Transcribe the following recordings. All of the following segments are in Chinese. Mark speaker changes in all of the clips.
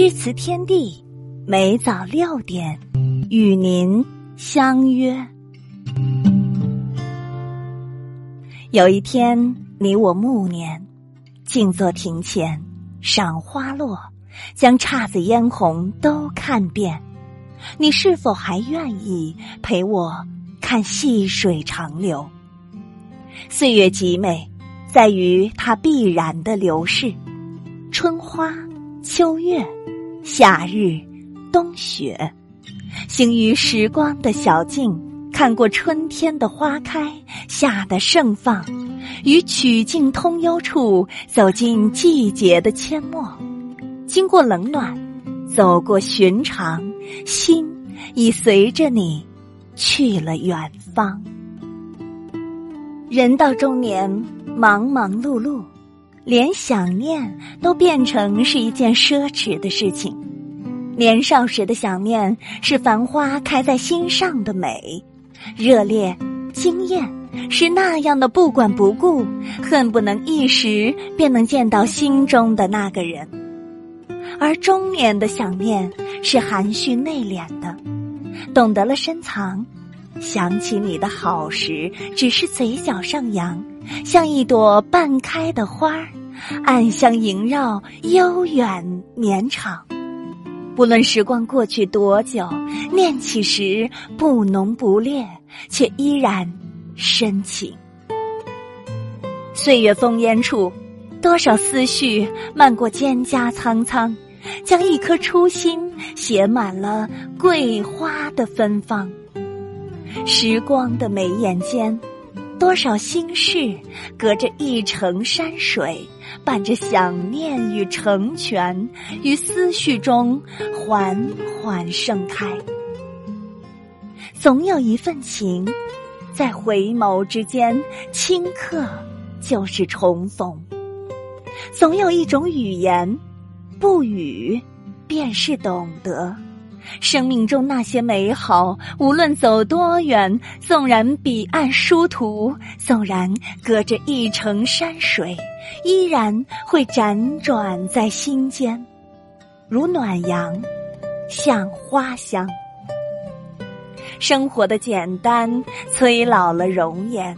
Speaker 1: 诗词天地，每早六点与您相约。有一天，你我暮年，静坐庭前，赏花落，将姹紫嫣红都看遍。你是否还愿意陪我看细水长流？岁月极美，在于它必然的流逝。春花。秋月，夏日，冬雪，行于时光的小径，看过春天的花开，夏的盛放，于曲径通幽处，走进季节的阡陌，经过冷暖，走过寻常，心已随着你去了远方。人到中年，忙忙碌碌。连想念都变成是一件奢侈的事情。年少时的想念是繁花开在心上的美，热烈、惊艳，是那样的不管不顾，恨不能一时便能见到心中的那个人。而中年的想念是含蓄内敛的，懂得了深藏，想起你的好时，只是嘴角上扬，像一朵半开的花儿。暗香萦绕，悠远绵长。不论时光过去多久，念起时不浓不烈，却依然深情。岁月烽烟处，多少思绪漫过蒹葭苍苍，将一颗初心写满了桂花的芬芳。时光的眉眼间。多少心事，隔着一程山水，伴着想念与成全，于思绪中缓缓盛开。总有一份情，在回眸之间顷刻就是重逢；总有一种语言，不语便是懂得。生命中那些美好，无论走多远，纵然彼岸殊途，纵然隔着一程山水，依然会辗转在心间，如暖阳，像花香。生活的简单催老了容颜，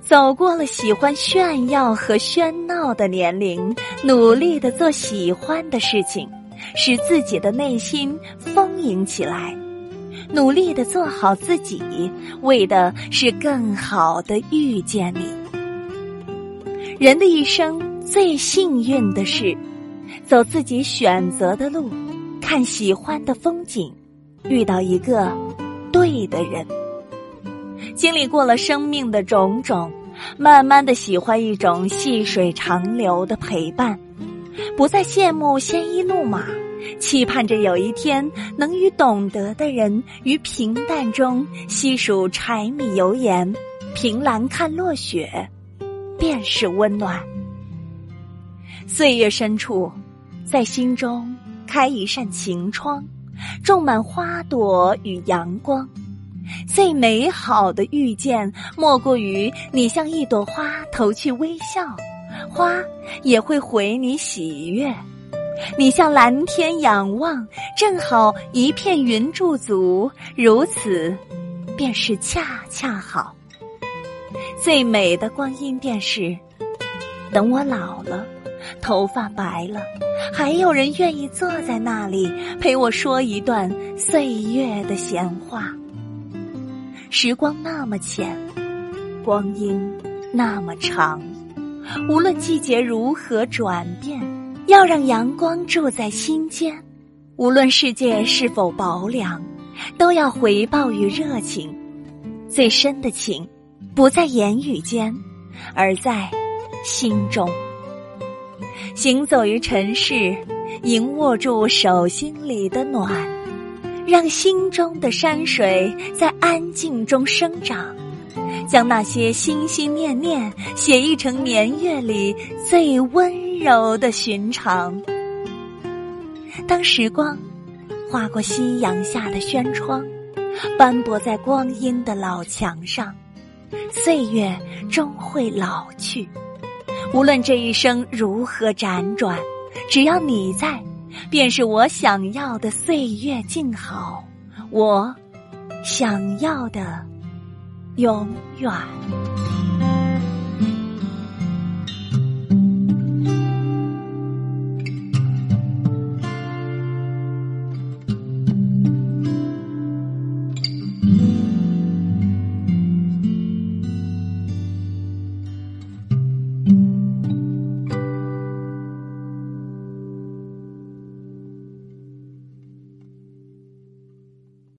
Speaker 1: 走过了喜欢炫耀和喧闹的年龄，努力的做喜欢的事情。使自己的内心丰盈起来，努力的做好自己，为的是更好的遇见你。人的一生最幸运的是，走自己选择的路，看喜欢的风景，遇到一个对的人。经历过了生命的种种，慢慢的喜欢一种细水长流的陪伴。不再羡慕鲜衣怒马，期盼着有一天能与懂得的人于平淡中细数柴米油盐，凭栏看落雪，便是温暖。岁月深处，在心中开一扇晴窗，种满花朵与阳光。最美好的遇见，莫过于你向一朵花投去微笑。花也会回你喜悦，你向蓝天仰望，正好一片云驻足，如此，便是恰恰好。最美的光阴便是，等我老了，头发白了，还有人愿意坐在那里陪我说一段岁月的闲话。时光那么浅，光阴那么长。无论季节如何转变，要让阳光住在心间；无论世界是否薄凉，都要回报与热情。最深的情，不在言语间，而在心中。行走于尘世，迎握住手心里的暖，让心中的山水在安静中生长。将那些心心念念写意成年月里最温柔的寻常。当时光划过夕阳下的轩窗，斑驳在光阴的老墙上，岁月终会老去。无论这一生如何辗转，只要你在，便是我想要的岁月静好，我想要的永远。